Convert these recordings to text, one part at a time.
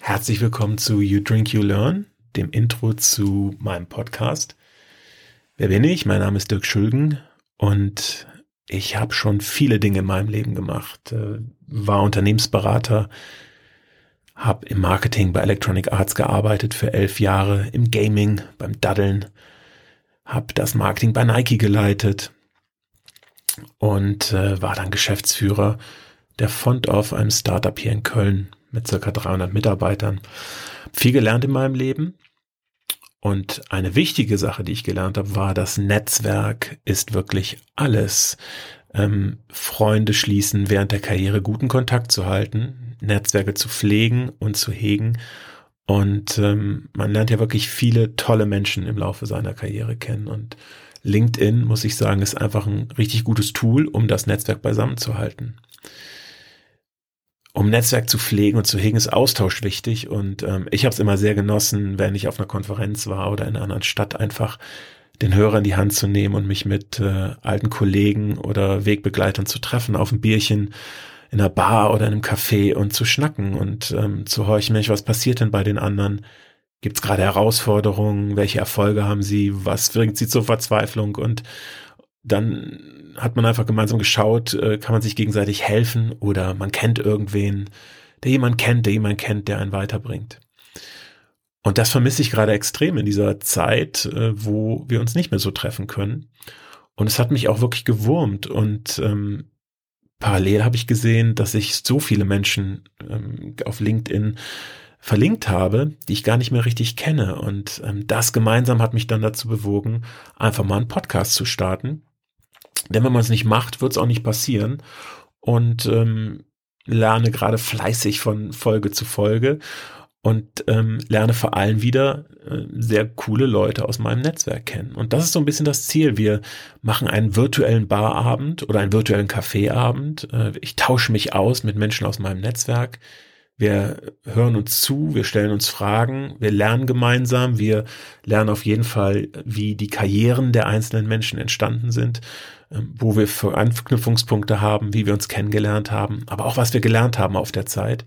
Herzlich willkommen zu You Drink, You Learn, dem Intro zu meinem Podcast. Wer bin ich? Mein Name ist Dirk Schulgen und ich habe schon viele Dinge in meinem Leben gemacht. Äh, war Unternehmensberater, habe im Marketing bei Electronic Arts gearbeitet für elf Jahre, im Gaming, beim Daddeln, habe das Marketing bei Nike geleitet und äh, war dann Geschäftsführer der Font of einem Startup hier in Köln mit circa 300 Mitarbeitern. Viel gelernt in meinem Leben. Und eine wichtige Sache, die ich gelernt habe, war, das Netzwerk ist wirklich alles. Ähm, Freunde schließen, während der Karriere guten Kontakt zu halten, Netzwerke zu pflegen und zu hegen. Und ähm, man lernt ja wirklich viele tolle Menschen im Laufe seiner Karriere kennen. Und LinkedIn, muss ich sagen, ist einfach ein richtig gutes Tool, um das Netzwerk beisammen zu halten um Netzwerk zu pflegen und zu hegen, ist Austausch wichtig. Und ähm, ich habe es immer sehr genossen, wenn ich auf einer Konferenz war oder in einer anderen Stadt, einfach den Hörer in die Hand zu nehmen und mich mit äh, alten Kollegen oder Wegbegleitern zu treffen, auf ein Bierchen in einer Bar oder in einem Café und zu schnacken und ähm, zu horchen, Mensch, was passiert denn bei den anderen? Gibt es gerade Herausforderungen? Welche Erfolge haben sie? Was bringt sie zur Verzweiflung? Und dann hat man einfach gemeinsam geschaut, äh, kann man sich gegenseitig helfen oder man kennt irgendwen, der jemand kennt, der jemand kennt, der einen weiterbringt. Und das vermisse ich gerade extrem in dieser Zeit, äh, wo wir uns nicht mehr so treffen können. Und es hat mich auch wirklich gewurmt. Und ähm, parallel habe ich gesehen, dass ich so viele Menschen ähm, auf LinkedIn verlinkt habe, die ich gar nicht mehr richtig kenne. Und ähm, das gemeinsam hat mich dann dazu bewogen, einfach mal einen Podcast zu starten denn wenn man es nicht macht, wird es auch nicht passieren. Und ähm, lerne gerade fleißig von Folge zu Folge und ähm, lerne vor allem wieder äh, sehr coole Leute aus meinem Netzwerk kennen. Und das ist so ein bisschen das Ziel. Wir machen einen virtuellen Barabend oder einen virtuellen Kaffeeabend. Äh, ich tausche mich aus mit Menschen aus meinem Netzwerk. Wir hören uns zu, wir stellen uns Fragen, wir lernen gemeinsam, wir lernen auf jeden Fall, wie die Karrieren der einzelnen Menschen entstanden sind, ähm, wo wir für Anknüpfungspunkte haben, wie wir uns kennengelernt haben, aber auch was wir gelernt haben auf der Zeit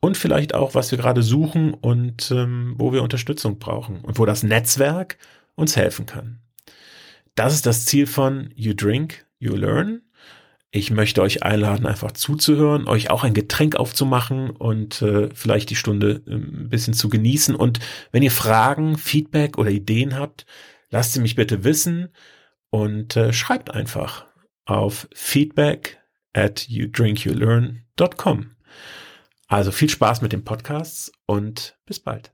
und vielleicht auch, was wir gerade suchen und ähm, wo wir Unterstützung brauchen und wo das Netzwerk uns helfen kann. Das ist das Ziel von You Drink, You Learn. Ich möchte euch einladen, einfach zuzuhören, euch auch ein Getränk aufzumachen und äh, vielleicht die Stunde äh, ein bisschen zu genießen. Und wenn ihr Fragen, Feedback oder Ideen habt, lasst sie mich bitte wissen und äh, schreibt einfach auf feedback at youdrinkyoulearn.com. Also viel Spaß mit den Podcasts und bis bald.